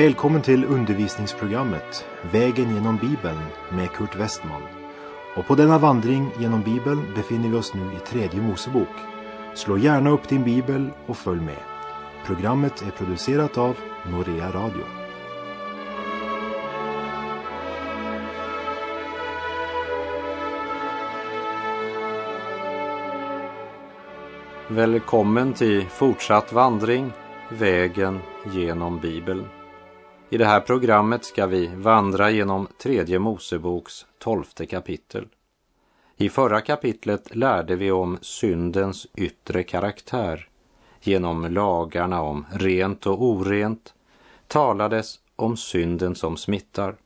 Välkommen till undervisningsprogrammet Vägen genom Bibeln med Kurt Westman. Och på denna vandring genom Bibeln befinner vi oss nu i tredje Mosebok. Slå gärna upp din bibel och följ med. Programmet är producerat av Norea Radio. Välkommen till fortsatt vandring, vägen genom Bibeln. I det här programmet ska vi vandra genom tredje Moseboks tolfte kapitel. I förra kapitlet lärde vi om syndens yttre karaktär. Genom lagarna om rent och orent talades om synden som smittar.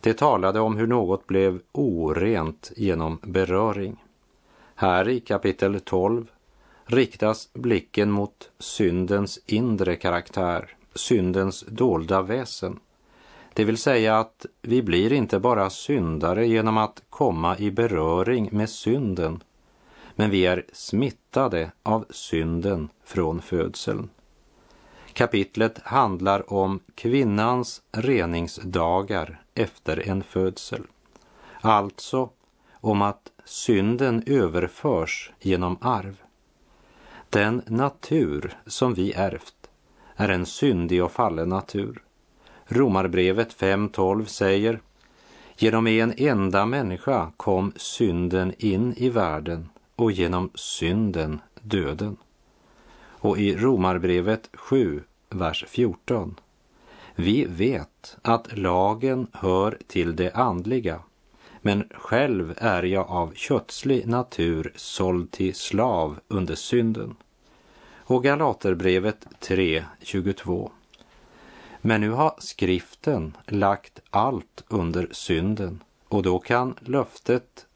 Det talade om hur något blev orent genom beröring. Här i kapitel 12 riktas blicken mot syndens inre karaktär, syndens dolda väsen. Det vill säga att vi blir inte bara syndare genom att komma i beröring med synden, men vi är smittade av synden från födseln. Kapitlet handlar om kvinnans reningsdagar efter en födsel. Alltså om att synden överförs genom arv. Den natur som vi ärvt är en syndig och fallen natur. Romarbrevet 5.12 säger Genom en enda människa kom synden in i världen och genom synden döden. Och i Romarbrevet 7, vers 14. Vi vet att lagen hör till det andliga, men själv är jag av kötslig natur såld till slav under synden. Och Galaterbrevet 3.22. Men nu har skriften lagt allt under synden och då kan löftet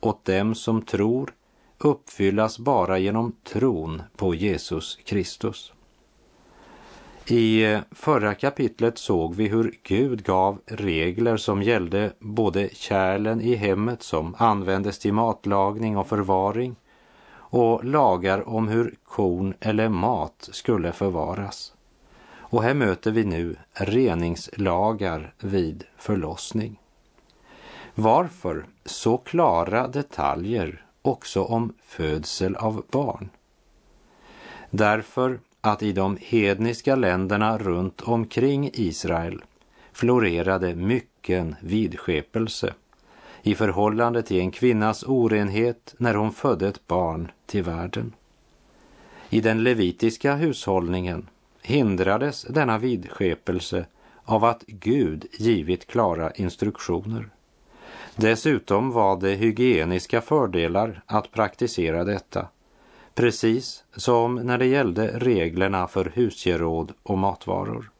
åt dem som tror uppfyllas bara genom tron på Jesus Kristus. I förra kapitlet såg vi hur Gud gav regler som gällde både kärlen i hemmet som användes till matlagning och förvaring och lagar om hur korn eller mat skulle förvaras. Och här möter vi nu reningslagar vid förlossning. Varför så klara detaljer också om födsel av barn? Därför att i de hedniska länderna runt omkring Israel florerade mycken vidskepelse i förhållande till en kvinnas orenhet när hon födde ett barn till världen. I den levitiska hushållningen hindrades denna vidskepelse av att Gud givit klara instruktioner. Dessutom var det hygieniska fördelar att praktisera detta, precis som när det gällde reglerna för husgeråd och matvaror.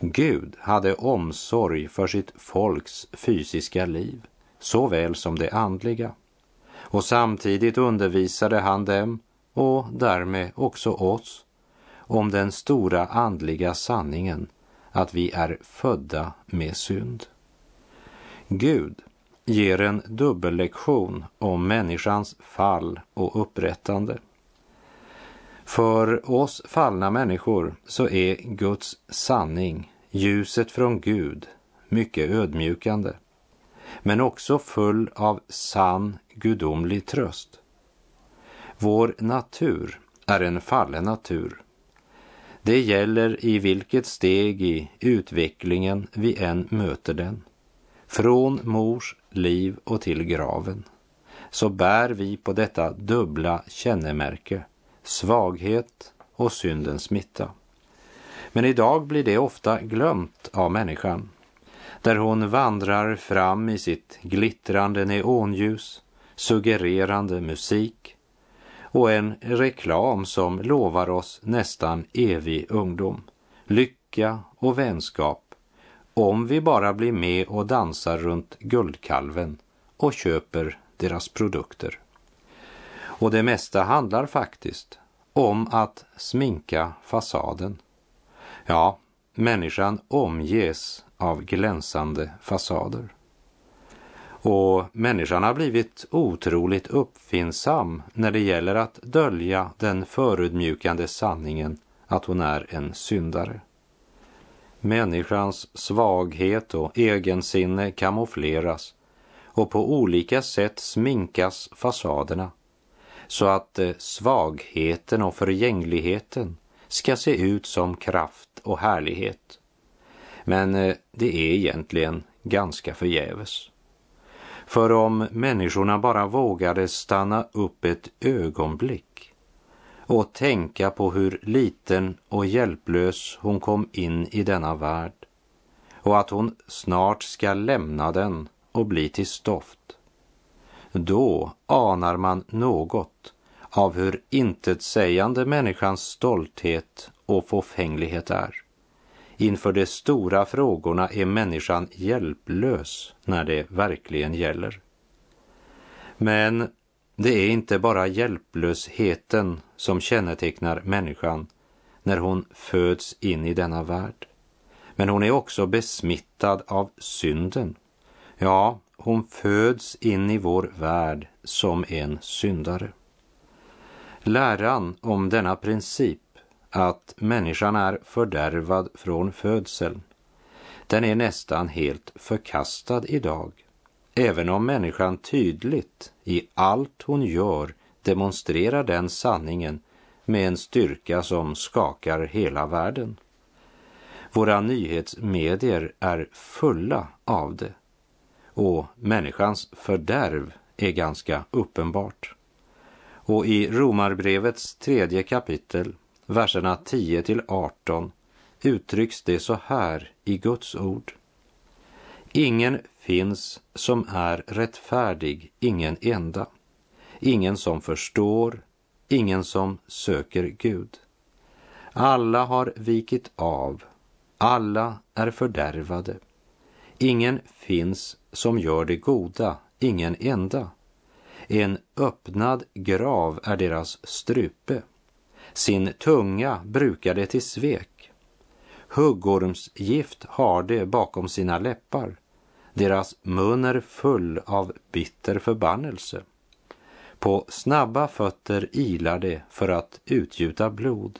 Gud hade omsorg för sitt folks fysiska liv, såväl som det andliga. Och samtidigt undervisade han dem, och därmed också oss, om den stora andliga sanningen att vi är födda med synd. Gud ger en dubbellektion om människans fall och upprättande. För oss fallna människor så är Guds sanning, ljuset från Gud, mycket ödmjukande, men också full av sann gudomlig tröst. Vår natur är en fallen natur. Det gäller i vilket steg i utvecklingen vi än möter den. Från mors liv och till graven så bär vi på detta dubbla kännemärke svaghet och syndens smitta. Men idag blir det ofta glömt av människan, där hon vandrar fram i sitt glittrande neonljus, suggererande musik och en reklam som lovar oss nästan evig ungdom, lycka och vänskap om vi bara blir med och dansar runt guldkalven och köper deras produkter. Och det mesta handlar faktiskt om att sminka fasaden. Ja, människan omges av glänsande fasader. Och människan har blivit otroligt uppfinnsam när det gäller att dölja den förödmjukande sanningen att hon är en syndare. Människans svaghet och egensinne kamoufleras och på olika sätt sminkas fasaderna så att eh, svagheten och förgängligheten ska se ut som kraft och härlighet. Men eh, det är egentligen ganska förgäves. För om människorna bara vågade stanna upp ett ögonblick och tänka på hur liten och hjälplös hon kom in i denna värld och att hon snart ska lämna den och bli till stoft. Då anar man något av hur intetsägande människans stolthet och fåfänglighet är. Inför de stora frågorna är människan hjälplös när det verkligen gäller. Men det är inte bara hjälplösheten som kännetecknar människan när hon föds in i denna värld. Men hon är också besmittad av synden. Ja, hon föds in i vår värld som en syndare. Läran om denna princip att människan är fördärvad från födseln, den är nästan helt förkastad idag. Även om människan tydligt i allt hon gör demonstrerar den sanningen med en styrka som skakar hela världen. Våra nyhetsmedier är fulla av det och människans fördärv är ganska uppenbart. Och i Romarbrevets tredje kapitel, verserna 10 till 18, uttrycks det så här i Guds ord. Ingen finns som är rättfärdig, ingen enda. Ingen som förstår, ingen som söker Gud. Alla har vikit av, alla är fördärvade. Ingen finns som gör det goda, ingen enda. En öppnad grav är deras strupe. Sin tunga brukar de till svek. Huggormsgift har de bakom sina läppar. Deras mun är full av bitter förbannelse. På snabba fötter ilar de för att utgjuta blod.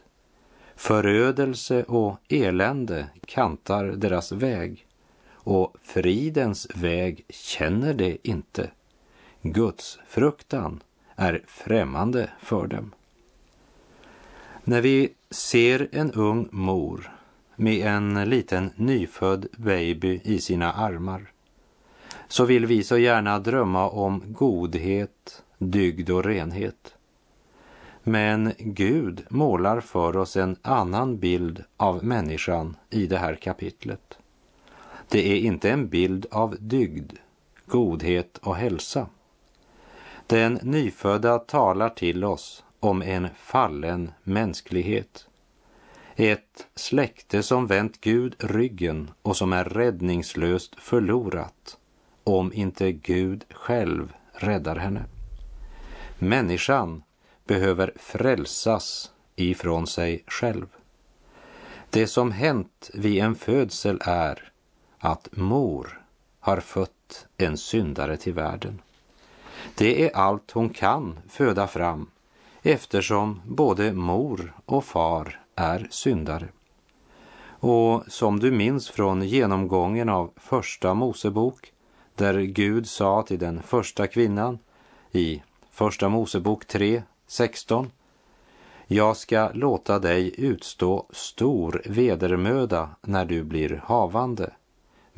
Förödelse och elände kantar deras väg och fridens väg känner de inte. Guds fruktan är främmande för dem. När vi ser en ung mor med en liten nyfödd baby i sina armar så vill vi så gärna drömma om godhet, dygd och renhet. Men Gud målar för oss en annan bild av människan i det här kapitlet. Det är inte en bild av dygd, godhet och hälsa. Den nyfödda talar till oss om en fallen mänsklighet. Ett släkte som vänt Gud ryggen och som är räddningslöst förlorat om inte Gud själv räddar henne. Människan behöver frälsas ifrån sig själv. Det som hänt vid en födsel är att mor har fött en syndare till världen. Det är allt hon kan föda fram eftersom både mor och far är syndare. Och som du minns från genomgången av första Mosebok där Gud sa till den första kvinnan i Första Mosebok 3, 16 jag ska låta dig utstå stor vedermöda när du blir havande.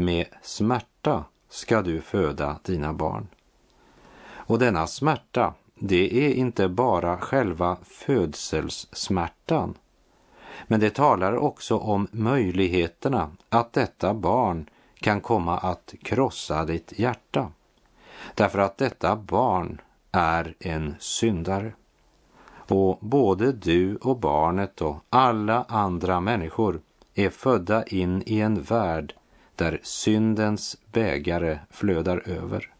Med smärta ska du föda dina barn. Och denna smärta, det är inte bara själva födselssmärtan. Men det talar också om möjligheterna att detta barn kan komma att krossa ditt hjärta. Därför att detta barn är en syndare. Och både du och barnet och alla andra människor är födda in i en värld där syndens bägare flödar över.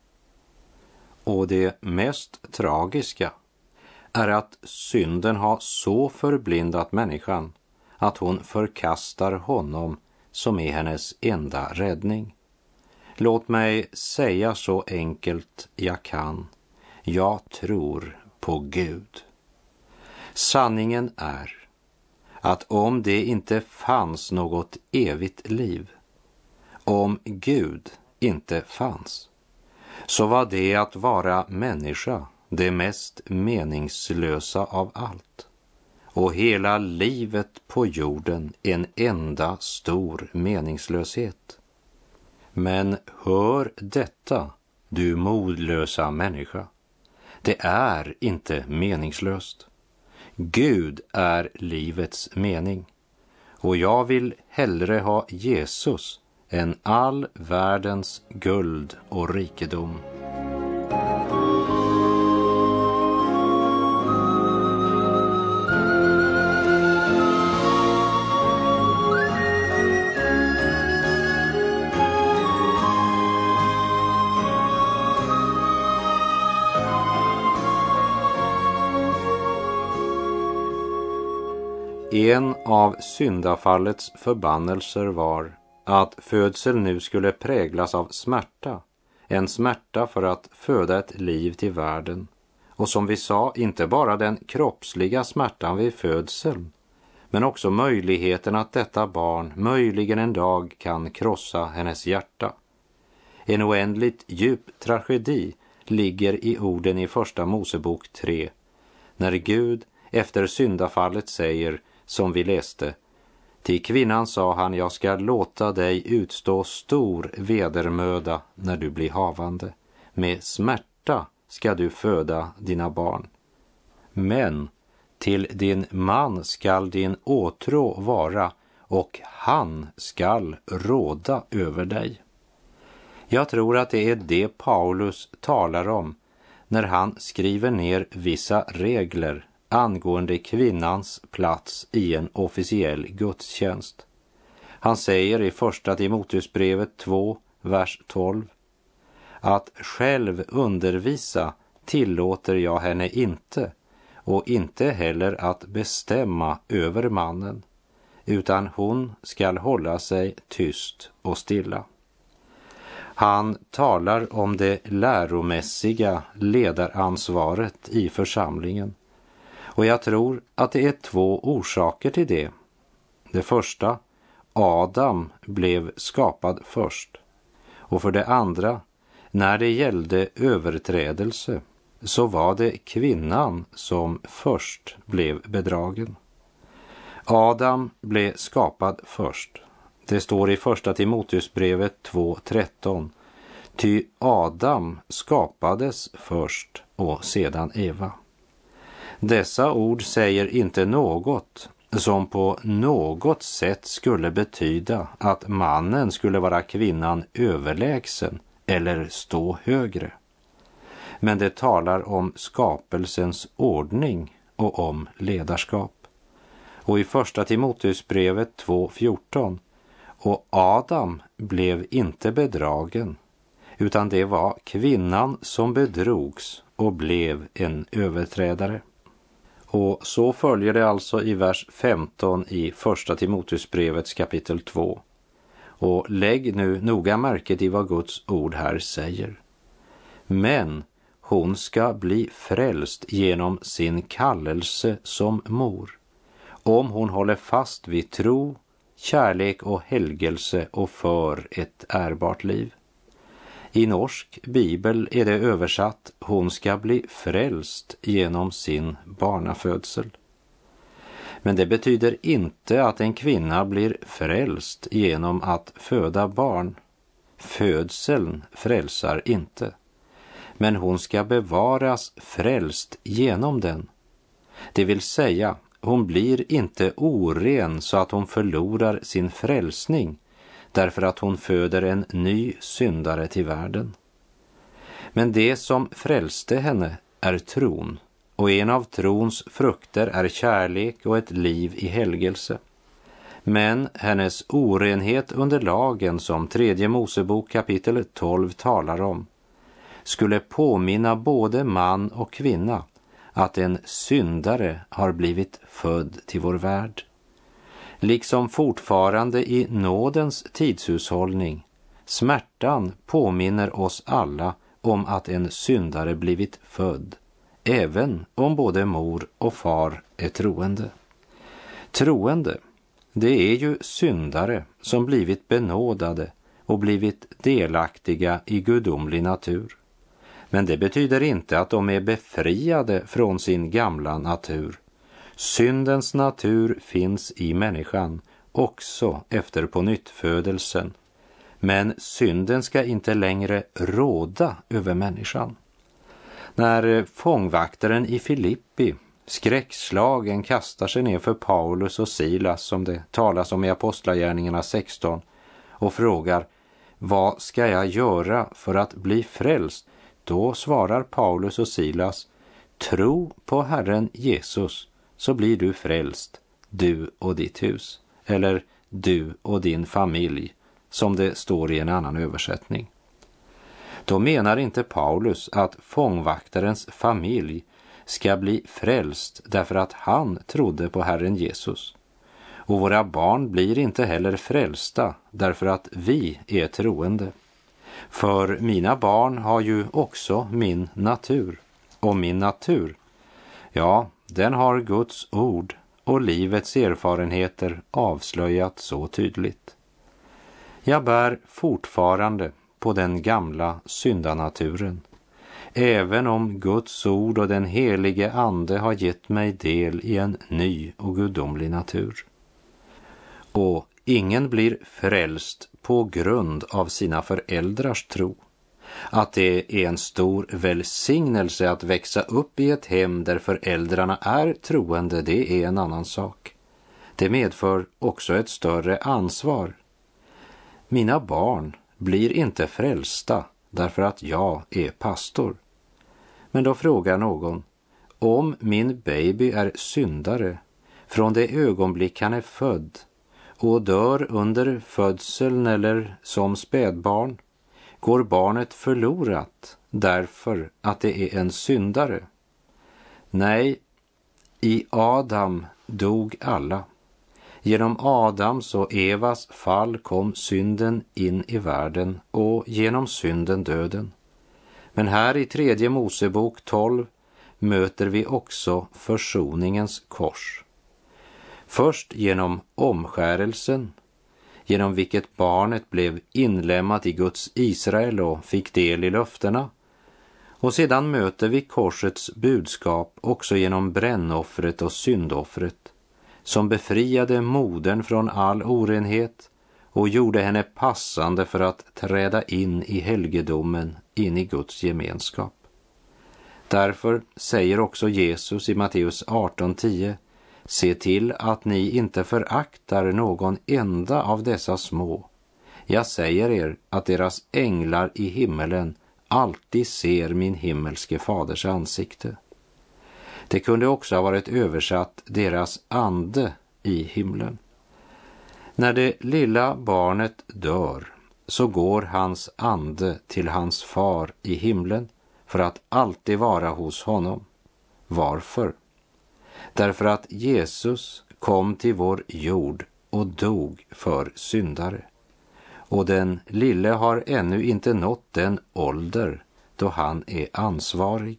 Och det mest tragiska är att synden har så förblindat människan att hon förkastar honom som är hennes enda räddning. Låt mig säga så enkelt jag kan. Jag tror på Gud. Sanningen är att om det inte fanns något evigt liv, om Gud inte fanns, så var det att vara människa det mest meningslösa av allt och hela livet på jorden en enda stor meningslöshet. Men hör detta, du modlösa människa. Det är inte meningslöst. Gud är livets mening. Och jag vill hellre ha Jesus än all världens guld och rikedom. En av syndafallets förbannelser var att födseln nu skulle präglas av smärta, en smärta för att föda ett liv till världen. Och som vi sa, inte bara den kroppsliga smärtan vid födseln, men också möjligheten att detta barn möjligen en dag kan krossa hennes hjärta. En oändligt djup tragedi ligger i orden i Första Mosebok 3, när Gud efter syndafallet säger som vi läste. Till kvinnan sa han, jag ska låta dig utstå stor vedermöda när du blir havande. Med smärta ska du föda dina barn. Men till din man skall din åtrå vara och han skall råda över dig. Jag tror att det är det Paulus talar om när han skriver ner vissa regler angående kvinnans plats i en officiell gudstjänst. Han säger i första Timoteusbrevet 2, vers 12 att själv undervisa tillåter jag henne inte och inte heller att bestämma över mannen, utan hon skall hålla sig tyst och stilla. Han talar om det läromässiga ledaransvaret i församlingen och jag tror att det är två orsaker till det. Det första, Adam blev skapad först. Och för det andra, när det gällde överträdelse så var det kvinnan som först blev bedragen. Adam blev skapad först. Det står i första Timoteusbrevet 2.13. Ty Adam skapades först och sedan Eva. Dessa ord säger inte något som på något sätt skulle betyda att mannen skulle vara kvinnan överlägsen eller stå högre. Men det talar om skapelsens ordning och om ledarskap. Och i första Timoteusbrevet 2.14 och Adam blev inte bedragen utan det var kvinnan som bedrogs och blev en överträdare. Och så följer det alltså i vers 15 i Första Timoteusbrevets kapitel 2. Och lägg nu noga märke till vad Guds ord här säger. Men hon ska bli frälst genom sin kallelse som mor, om hon håller fast vid tro, kärlek och helgelse och för ett ärbart liv. I norsk bibel är det översatt hon ska bli frälst genom sin barnafödsel. Men det betyder inte att en kvinna blir frälst genom att föda barn. Födseln frälsar inte. Men hon ska bevaras frälst genom den. Det vill säga, hon blir inte oren så att hon förlorar sin frälsning därför att hon föder en ny syndare till världen. Men det som frälste henne är tron och en av trons frukter är kärlek och ett liv i helgelse. Men hennes orenhet under lagen som tredje Mosebok kapitel 12 talar om skulle påminna både man och kvinna att en syndare har blivit född till vår värld liksom fortfarande i nådens tidshushållning, smärtan påminner oss alla om att en syndare blivit född, även om både mor och far är troende. Troende, det är ju syndare som blivit benådade och blivit delaktiga i gudomlig natur. Men det betyder inte att de är befriade från sin gamla natur. Syndens natur finns i människan också efter pånyttfödelsen. Men synden ska inte längre råda över människan. När fångvaktaren i Filippi skräckslagen kastar sig ner för Paulus och Silas som det talas om i Apostlagärningarna 16 och frågar vad ska jag göra för att bli frälst? Då svarar Paulus och Silas Tro på Herren Jesus så blir du frälst, du och ditt hus. Eller du och din familj, som det står i en annan översättning. Då menar inte Paulus att fångvaktarens familj ska bli frälst därför att han trodde på Herren Jesus. Och våra barn blir inte heller frälsta därför att vi är troende. För mina barn har ju också min natur. Och min natur, ja, den har Guds ord och livets erfarenheter avslöjat så tydligt. Jag bär fortfarande på den gamla syndanaturen, även om Guds ord och den helige Ande har gett mig del i en ny och gudomlig natur. Och ingen blir frälst på grund av sina föräldrars tro. Att det är en stor välsignelse att växa upp i ett hem där föräldrarna är troende, det är en annan sak. Det medför också ett större ansvar. Mina barn blir inte frälsta därför att jag är pastor. Men då frågar någon, om min baby är syndare från det ögonblick han är född och dör under födseln eller som spädbarn, går barnet förlorat därför att det är en syndare? Nej, i Adam dog alla. Genom Adams och Evas fall kom synden in i världen och genom synden döden. Men här i tredje Mosebok 12 möter vi också försoningens kors. Först genom omskärelsen, genom vilket barnet blev inlemmat i Guds Israel och fick del i löftena. Och sedan möter vi korsets budskap också genom brännoffret och syndoffret som befriade modern från all orenhet och gjorde henne passande för att träda in i helgedomen, in i Guds gemenskap. Därför säger också Jesus i Matteus 18.10 Se till att ni inte föraktar någon enda av dessa små. Jag säger er att deras änglar i himmelen alltid ser min himmelske faders ansikte. Det kunde också ha varit översatt deras ande i himlen. När det lilla barnet dör så går hans ande till hans far i himlen för att alltid vara hos honom. Varför? Därför att Jesus kom till vår jord och dog för syndare. Och den lille har ännu inte nått den ålder då han är ansvarig.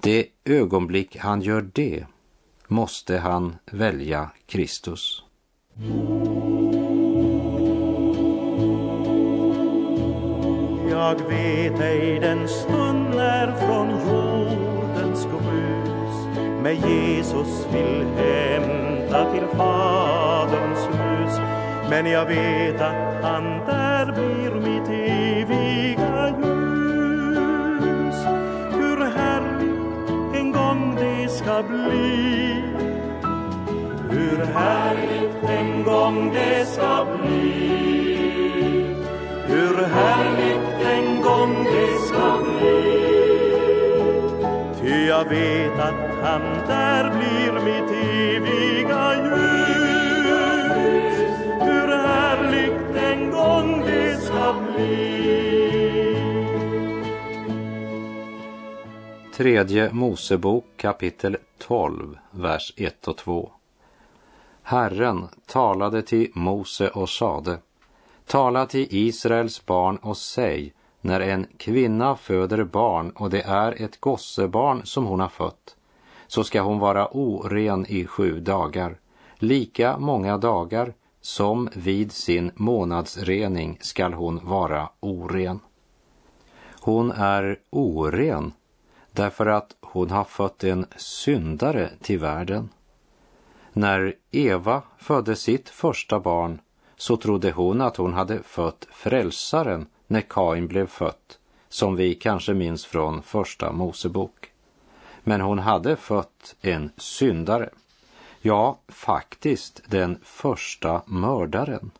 Det ögonblick han gör det måste han välja Kristus. Jag vet ej den stund när från jord med Jesus vill hämta till Faderns hus. Men jag vet att han där blir mitt eviga ljus. Hur härligt en gång det ska bli. Hur härligt en gång det ska bli. Hur härligt en gång det ska bli jag vet att han där blir mitt eviga ljus Hur härligt en gång det ska bli Tredje Mosebok kapitel 12, vers 1 och 2. Herren talade till Mose och sade Tala till Israels barn och säg, när en kvinna föder barn och det är ett gossebarn som hon har fött, så ska hon vara oren i sju dagar. lika många dagar som vid sin månadsrening skall hon vara oren. Hon är oren därför att hon har fött en syndare till världen. När Eva födde sitt första barn så trodde hon att hon hade fött frälsaren när Kain blev fött, som vi kanske minns från första Mosebok. Men hon hade fött en syndare. Ja, faktiskt den första mördaren.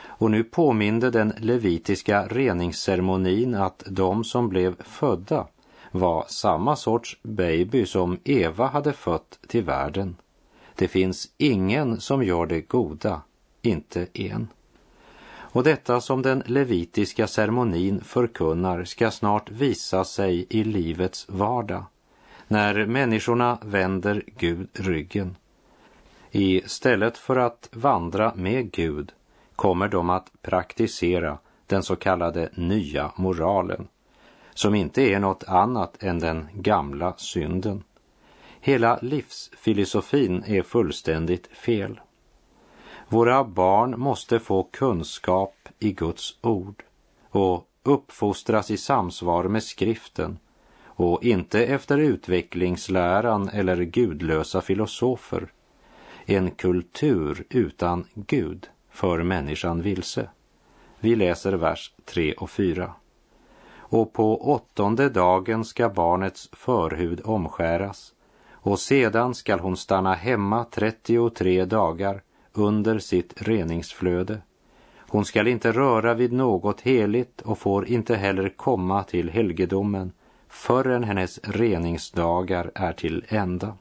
Och nu påminde den levitiska reningsceremonin att de som blev födda var samma sorts baby som Eva hade fött till världen. Det finns ingen som gör det goda, inte en. Och detta som den levitiska ceremonin förkunnar ska snart visa sig i livets vardag, när människorna vänder Gud ryggen. Istället för att vandra med Gud kommer de att praktisera den så kallade nya moralen, som inte är något annat än den gamla synden. Hela livsfilosofin är fullständigt fel. Våra barn måste få kunskap i Guds ord och uppfostras i samsvar med skriften och inte efter utvecklingsläran eller gudlösa filosofer. En kultur utan Gud för människan vilse. Vi läser vers 3 och 4. Och på åttonde dagen ska barnets förhud omskäras och sedan skall hon stanna hemma 33 dagar under sitt reningsflöde. Hon skall inte röra vid något heligt och får inte heller komma till helgedomen förrän hennes reningsdagar är till ända.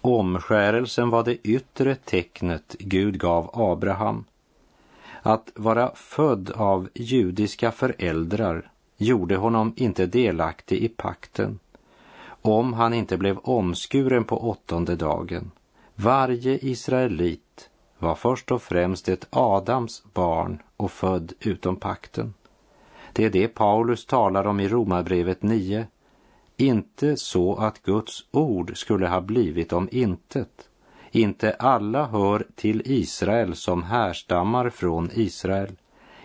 Omskärelsen var det yttre tecknet Gud gav Abraham. Att vara född av judiska föräldrar gjorde honom inte delaktig i pakten om han inte blev omskuren på åttonde dagen. Varje israelit var först och främst ett Adams barn och född utom pakten. Det är det Paulus talar om i Romarbrevet 9. Inte så att Guds ord skulle ha blivit om intet. Inte alla hör till Israel som härstammar från Israel.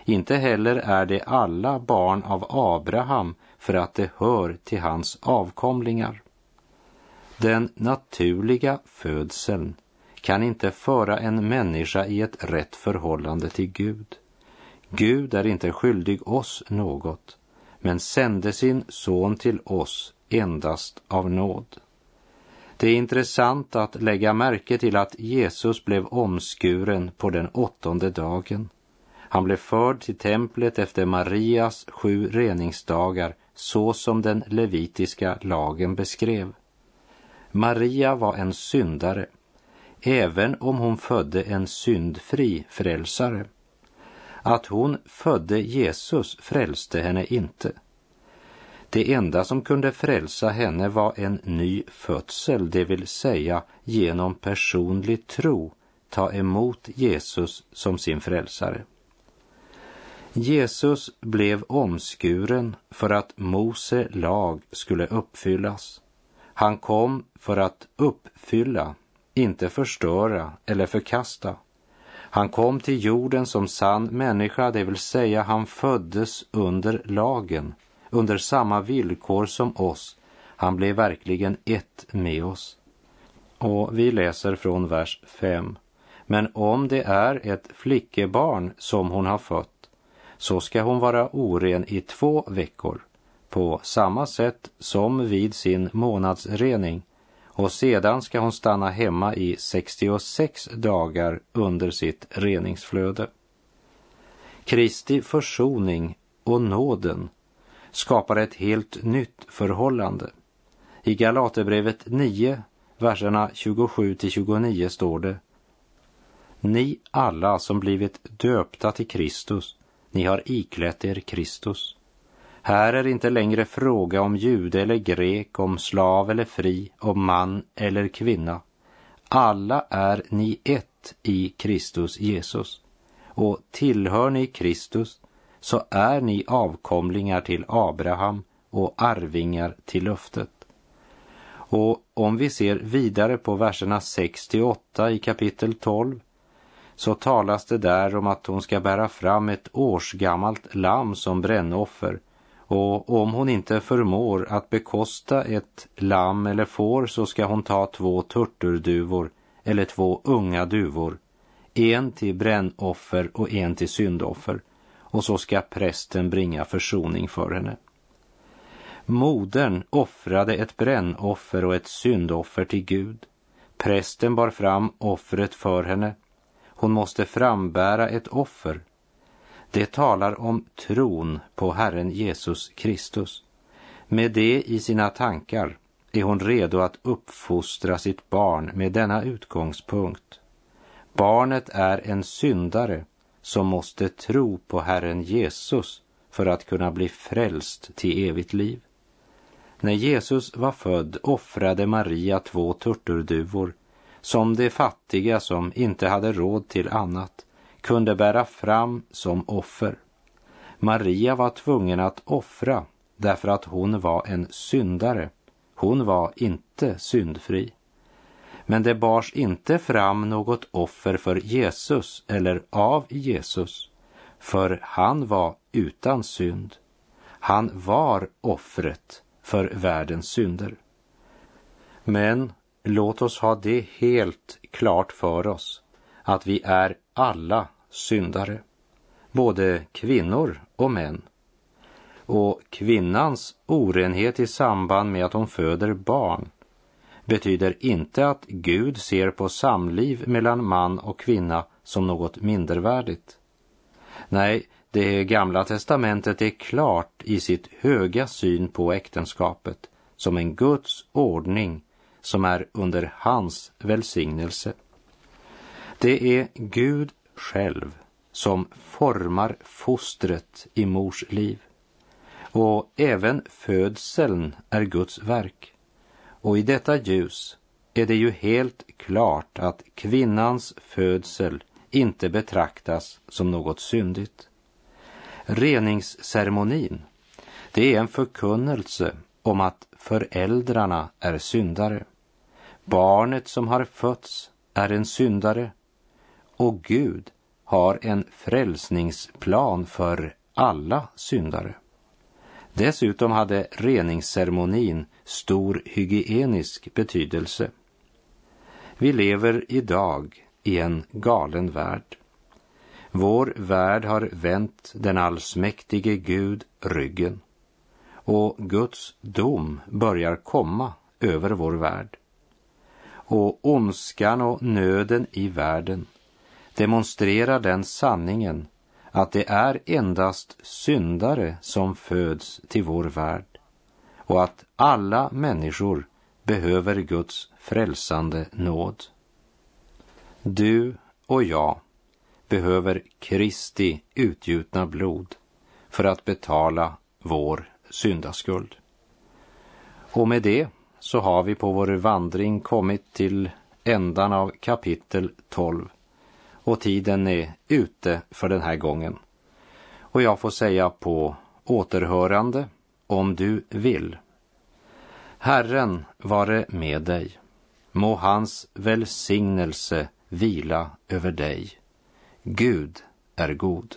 Inte heller är det alla barn av Abraham för att det hör till hans avkomlingar. Den naturliga födseln kan inte föra en människa i ett rätt förhållande till Gud. Gud är inte skyldig oss något, men sände sin son till oss endast av nåd. Det är intressant att lägga märke till att Jesus blev omskuren på den åttonde dagen. Han blev förd till templet efter Marias sju reningsdagar så som den levitiska lagen beskrev. Maria var en syndare, även om hon födde en syndfri frälsare. Att hon födde Jesus frälste henne inte. Det enda som kunde frälsa henne var en ny födsel, det vill säga genom personlig tro ta emot Jesus som sin frälsare. Jesus blev omskuren för att Mose lag skulle uppfyllas. Han kom för att uppfylla, inte förstöra eller förkasta. Han kom till jorden som sann människa, det vill säga han föddes under lagen, under samma villkor som oss. Han blev verkligen ett med oss. Och vi läser från vers 5. Men om det är ett flickebarn som hon har fött så ska hon vara oren i två veckor på samma sätt som vid sin månadsrening och sedan ska hon stanna hemma i 66 dagar under sitt reningsflöde. Kristi försoning och nåden skapar ett helt nytt förhållande. I Galaterbrevet 9, verserna 27 till 29 står det Ni alla som blivit döpta till Kristus ni har iklätt er Kristus. Här är inte längre fråga om jude eller grek, om slav eller fri, om man eller kvinna. Alla är ni ett i Kristus Jesus. Och tillhör ni Kristus så är ni avkomlingar till Abraham och arvingar till löftet. Och om vi ser vidare på verserna 6 till 8 i kapitel 12 så talas det där om att hon ska bära fram ett årsgammalt lamm som brännoffer och om hon inte förmår att bekosta ett lamm eller får så ska hon ta två turturduvor eller två unga duvor, en till brännoffer och en till syndoffer och så ska prästen bringa försoning för henne. Modern offrade ett brännoffer och ett syndoffer till Gud. Prästen bar fram offret för henne. Hon måste frambära ett offer. Det talar om tron på Herren Jesus Kristus. Med det i sina tankar är hon redo att uppfostra sitt barn med denna utgångspunkt. Barnet är en syndare som måste tro på Herren Jesus för att kunna bli frälst till evigt liv. När Jesus var född offrade Maria två turturduvor som de fattiga som inte hade råd till annat kunde bära fram som offer. Maria var tvungen att offra därför att hon var en syndare. Hon var inte syndfri. Men det bars inte fram något offer för Jesus eller av Jesus, för han var utan synd. Han var offret för världens synder. Men låt oss ha det helt klart för oss att vi är alla syndare, både kvinnor och män. Och kvinnans orenhet i samband med att hon föder barn betyder inte att Gud ser på samliv mellan man och kvinna som något mindervärdigt. Nej, det gamla testamentet är klart i sitt höga syn på äktenskapet som en Guds ordning som är under hans välsignelse. Det är Gud själv som formar fostret i mors liv. Och även födseln är Guds verk. Och i detta ljus är det ju helt klart att kvinnans födsel inte betraktas som något syndigt. Reningsceremonin, det är en förkunnelse om att föräldrarna är syndare. Barnet som har fötts är en syndare och Gud har en frälsningsplan för alla syndare. Dessutom hade reningsceremonin stor hygienisk betydelse. Vi lever idag i en galen värld. Vår värld har vänt den allsmäktige Gud ryggen och Guds dom börjar komma över vår värld. Och ondskan och nöden i världen demonstrerar den sanningen att det är endast syndare som föds till vår värld och att alla människor behöver Guds frälsande nåd. Du och jag behöver Kristi utgjutna blod för att betala vår syndaskuld. Och med det så har vi på vår vandring kommit till ändan av kapitel 12 och tiden är ute för den här gången. Och jag får säga på återhörande om du vill. Herren vare med dig. Må hans välsignelse vila över dig. Gud är god.